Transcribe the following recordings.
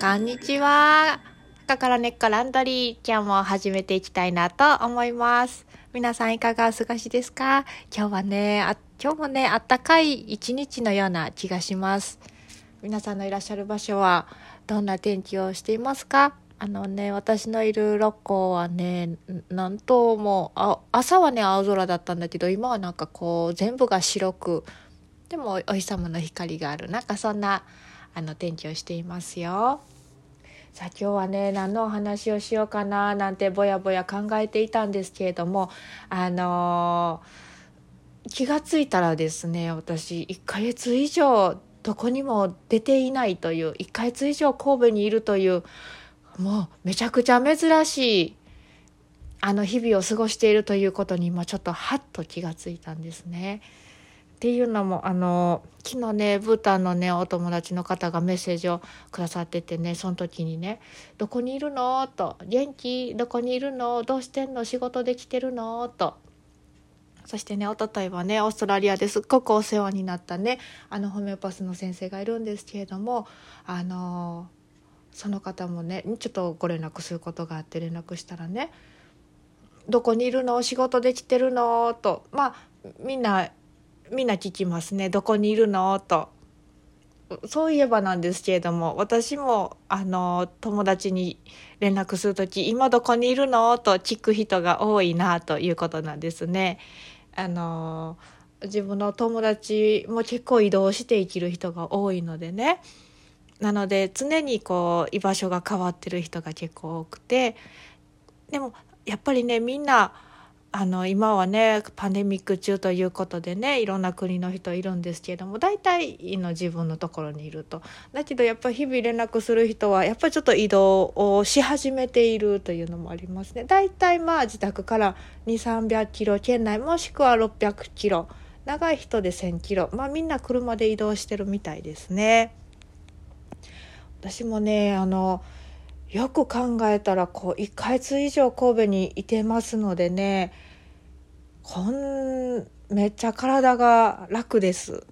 こんにちは。赤から根っこランドリー。今日も始めていきたいなと思います。皆さんいかがお過ごしですか？今日はね、あ今日もね、あったかい一日のような気がします。皆さんのいらっしゃる場所はどんな天気をしていますか？あのね、私のいる六甲はね、なんともあ、朝はね、青空だったんだけど、今はなんかこう、全部が白く、でもお日様の光がある。なんかそんな、あの、天気をしていますよ。さあ今日はね何のお話をしようかななんてぼやぼや考えていたんですけれどもあのー、気が付いたらですね私1ヶ月以上どこにも出ていないという1ヶ月以上神戸にいるというもうめちゃくちゃ珍しいあの日々を過ごしているということに今ちょっとハッと気がついたんですね。っていうのもあの昨日ねブータンのねお友達の方がメッセージをくださっててねその時にね「どこにいるの?」と「元気どこにいるのどうしてんの仕事できてるの?」と。そしてね、おとといはね、オーストラリアですっごくお世話になったね、あの、ホメオパスの先生がいるんですけれども、あの、その方もね、ちょっとご連絡することがあって連絡したらね、どこにいるの仕事できてるの？と、まあ、みんなみんな聞きますね「どこにいるの?」と。そういえばなんですけれども私もあの友達に連絡する時「今どこにいるの?」と聞く人が多いなということなんですね。あの自分の友達も結構移動して生きる人が多いのでねなので常にこう居場所が変わってる人が結構多くてでもやっぱりねみんなあの今はねパンデミック中ということでねいろんな国の人いるんですけれども大体の自分のところにいると。だけどやっぱり日々連絡する人はやっぱりちょっと移動をし始めているというのもありますね。大体まあ自宅から2300キロ圏内もしくは600キロ長い人で1000キロまあみんな車で移動してるみたいですね。私もねあのよく考えたらこう1ヶ月以上神戸にいてますのでねこんめっちゃ体が楽です。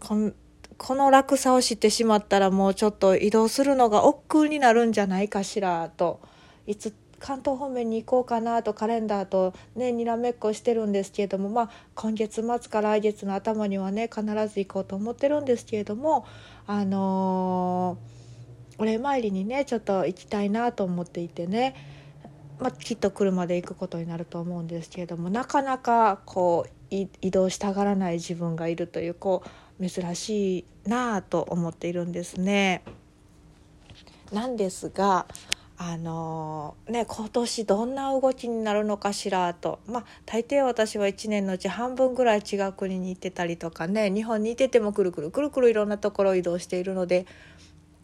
こんこの楽さを知ってしまったらもうちょっと移動するのが億劫になるんじゃないかしらと。いつ関東方面に行こうかなとカレンダーとねにらめっこしてるんですけれどもまあ今月末か来月の頭にはね必ず行こうと思ってるんですけれどもあのー、お礼参りにねちょっと行きたいなと思っていてね。まあ、きっと車で行くことになると思うんですけれどもなかなかこう移動したがらない自分がいるというこう珍しいなあと思っているんですね。なんですがあのね今年どんな動きになるのかしらとまあ大抵私は1年のうち半分ぐらい違う国に行ってたりとかね日本にいててもくるくるくるくるいろんなところを移動しているので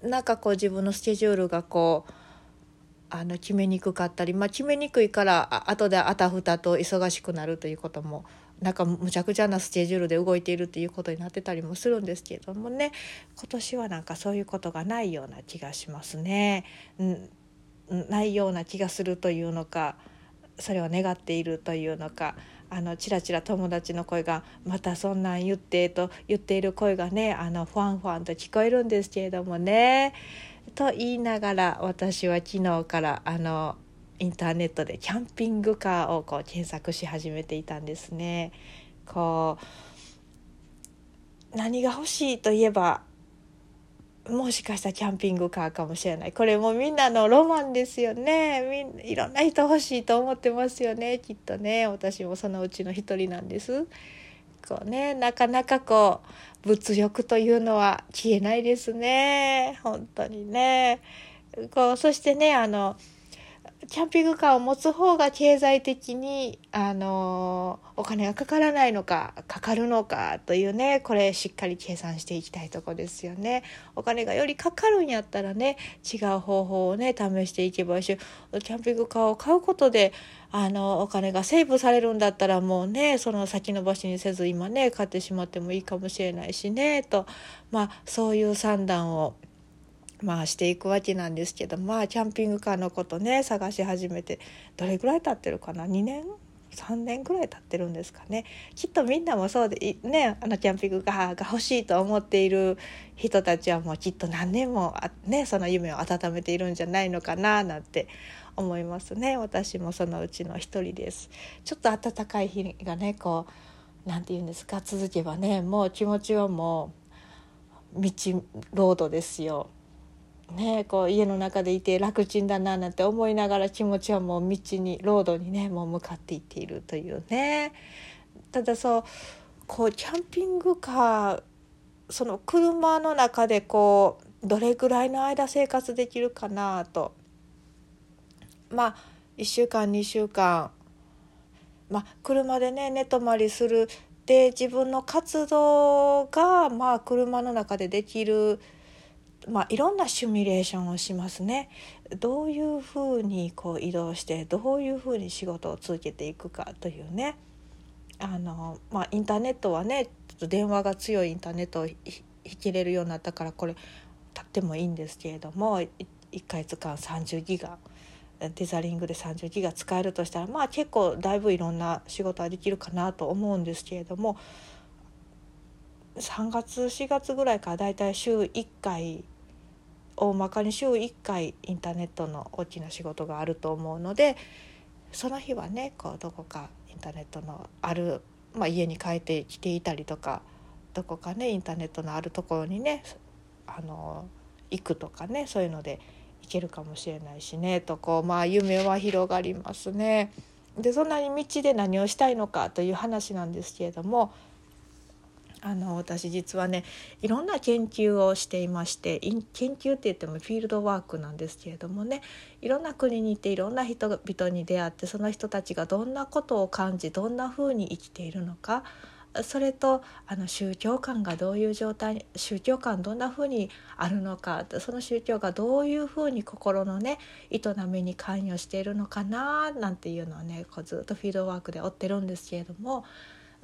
なんかこう自分のスケジュールがこうあの決めにくかったり、まあ、決めにくいから後であたふたと忙しくなるということもなんかむちゃくちゃなスケジュールで動いているということになってたりもするんですけれどもね今年はなんかそういうことがないような気がしますね。うん、ないような気がするというのかそれを願っているというのかあのちらちら友達の声が「またそんなん言って」と言っている声がねあのファンファンと聞こえるんですけれどもね。と言いながら私は昨日からあのインターネットでキャンピングカーをこう検索し始めていたんですね。こう何が欲しいといえばもしかしたらキャンピングカーかもしれないこれもみんなのロマンですよねみんいろんな人欲しいと思ってますよねきっとね私もそのうちの一人なんです。こうねなかなかこう物欲というのは消えないですね本当にね。こうそしてねあのキャンピングカーを持つ方が経済的にあのお金がかからないのかかかるのかというねこれしっかり計算していきたいとこですよね。お金がよりかかるんやったらね違う方法をね試していけばいいしキャンピングカーを買うことであのお金がセーブされるんだったらもうねその先延ばしにせず今ね買ってしまってもいいかもしれないしねとまあそういう算段をまあしていくわけなんですけどまあキャンピングカーのことね探し始めてどれぐらい経ってるかな？2年？3年ぐらい経ってるんですかね？きっとみんなもそうでねあのキャンピングカーが欲しいと思っている人たちはもうきっと何年もねその夢を温めているんじゃないのかな？なんて思いますね。私もそのうちの一人です。ちょっと暖かい日がねこうなんて言うんですか？続けばねもう気持ちはもう道ロードですよ。ね、こう家の中でいて楽ちんだななんて思いながら気持ちはもう道にロードにねもう向かっていっているというね。ただそうこうキャンピングカーその車の中でこうどれぐらいの間生活できるかなと。まあ1週間2週間。まあ車でね寝泊まりする。で自分の活動がまあ車の中でできる。まあ、いろんなシミュレーションをしますね。どういうふうにこう移動してどういうふうに仕事を続けていくかというねあの、まあ、インターネットはねちょっと電話が強いインターネットを引きれるようになったからこれ立ってもいいんですけれども1回使う30ギガデザリングで30ギガ使えるとしたらまあ結構だいぶいろんな仕事はできるかなと思うんですけれども3月4月ぐらいからだいたい週1回大まかに週1回インターネットの大きな仕事があると思うのでその日はねこうどこかインターネットのある、まあ、家に帰ってきていたりとかどこかねインターネットのあるところにねあの行くとかねそういうので行けるかもしれないしねとこうまあ夢は広がりますね。でそんなに道で何をしたいのかという話なんですけれどもあの私実はねいろんな研究をしていまして研究って言ってもフィールドワークなんですけれどもねいろんな国に行っていろんな人々に出会ってその人たちがどんなことを感じどんなふうに生きているのかそれとあの宗教観がどういう状態宗教観どんなふうにあるのかその宗教がどういうふうに心のね営みに関与しているのかななんていうのをねこうずっとフィードワークで追ってるんですけれども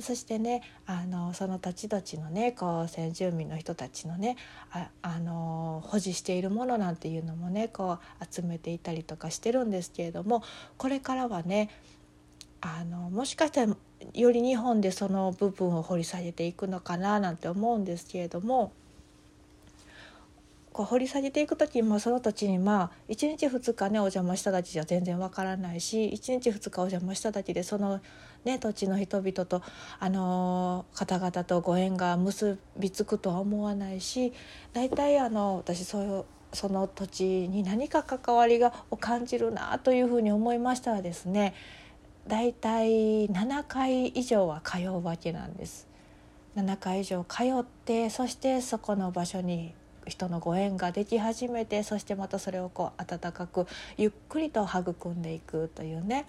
そしてねあのその土地土地のねこう先住民の人たちのねああの保持しているものなんていうのもねこう集めていたりとかしてるんですけれどもこれからはねあのもしかしたらより日本でその部分を掘り下げていくのかななんて思うんですけれどもこう掘り下げていく時もその土地にまあ1日2日ねお邪魔しただけじゃ全然わからないし1日2日お邪魔しただけでその、ね、土地の人々と、あの、方々とご縁が結びつくとは思わないし大体あの私そういうその土地に何か関わりがを感じるなというふうに思いましたらですね大体7回以上は通うわけなんです。7回以上通ってそしてそこの場所に人のご縁ができ始めてそしてまたそれをこう温かくゆっくりと育んでいくというね。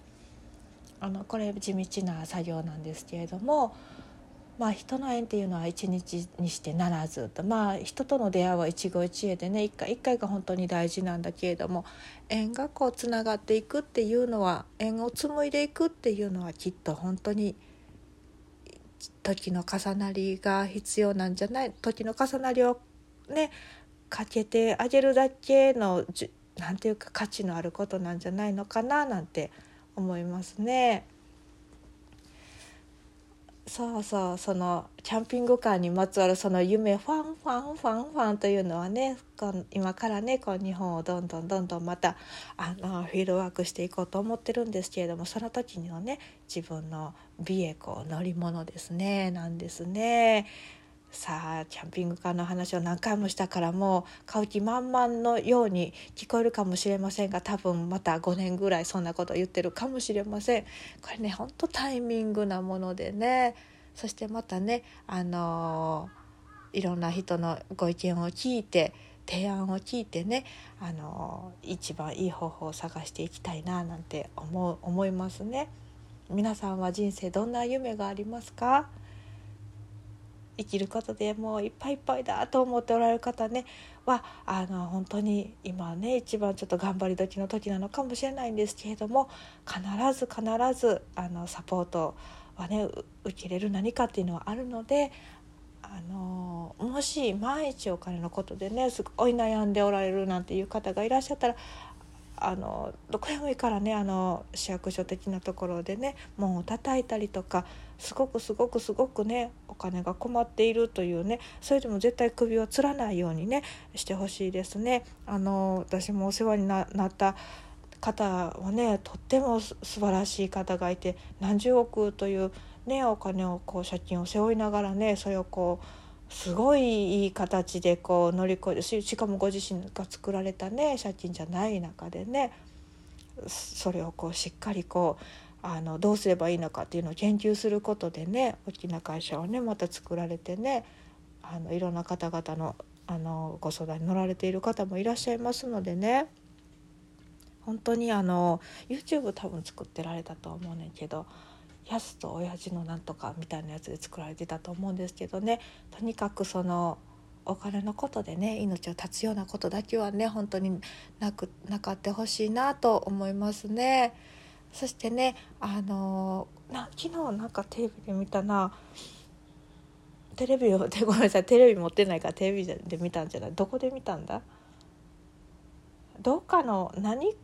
あのこれ地道な作業なんですけれども、まあ、人の縁っていうのは一日にしてならずと、まあ、人との出会いは一期一会でね一回一回が本当に大事なんだけれども縁がこうつながっていくっていうのは縁を紡いでいくっていうのはきっと本当に時の重なりが必要なんじゃない時の重なりをねかけてあげるだけの何て言うか価値のあることなんじゃないのかななんて思いますね。そうそうそのキャンピングカーにまつわるその夢ファンファンファンファンというのはね今からねこう日本をどんどんどんどんまたあのフィールドワークしていこうと思ってるんですけれどもその時にはね自分のビエコ乗り物ですねなんですね。さあキャンピングカーの話を何回もしたからもう買う気満々のように聞こえるかもしれませんが多分また5年ぐらいそんなこと言ってるかもしれません。これねほんとタイミングなものでね。そしてまたねあのー、いろんな人のご意見を聞いて提案を聞いてねあのー、一番いい方法を探していきたいななんて思う思いますね。皆さんは人生どんな夢がありますか？生きることでもういっぱいいっぱいだと思っておられる方ねはあの本当に今ね一番ちょっと頑張り時の時なのかもしれないんですけれども必ず必ずあのサポートはね受けれる何かっていうのはあるのであのもし万一お金のことでねすごい悩んでおられるなんていう方がいらっしゃったらあのどこでもいいからねあの市役所的なところでね門を叩いたりとかすごくすごくすごくねお金が困っているというねそれでも絶対首をつらないようにねしてほしいですね。あの私もお世話になった方はねとっても素晴らしい方がいて何十億という、ね、お金をこう借金を背負いながらねそれをこうすごいいい形でこう乗り越えてしかもご自身が作られたね借金じゃない中でねそれをこうしっかりこうあのどうすればいいのかっていうのを研究することでね大きな会社をねまた作られてねあのいろんな方々のあのご相談に乗られている方もいらっしゃいますのでね本当にあの YouTube 多分作ってられたと思うねんけど「やすと親父のなんとか」みたいなやつで作られてたと思うんですけどねとにかくそのお金のことでね命を絶つようなことだけはね本当になくなかってほしいなと思いますね。そしてねあのな昨日なんかテレビで見たな。テレビを ごめんなさいテレビ持ってないからテレビで見たんじゃない。どこで見たんだ？どっかの何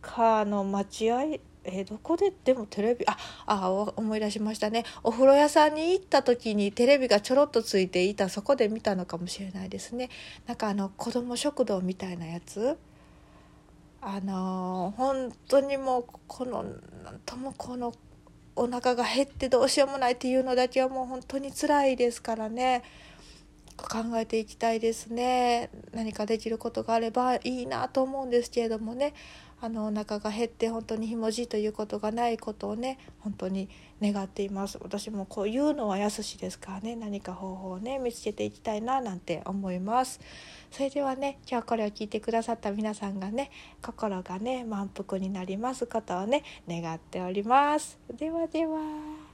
かの待合え、どこででもテレビ？ああ思い出しましたね。お風呂屋さんに行った時にテレビがちょろっとついていた。そこで見たのかもしれないですね。なんかあの子ども食堂みたいなやつ？あのー、本当にもうこのなんともこのお腹が減ってどうしようもないっていうのだけはもう本当につらいですからね。考えていきたいですね。何かできることがあればいいなと思うんですけれどもね。あのお腹が減って本当にひもじいということがないことをね本当に願っています。私もこういうのはやすしですからね。何か方法をね見つけていきたいななんて思います。それではね今日これを聞いてくださった皆さんがね心がね満腹になりますことをね願っております。ではでは。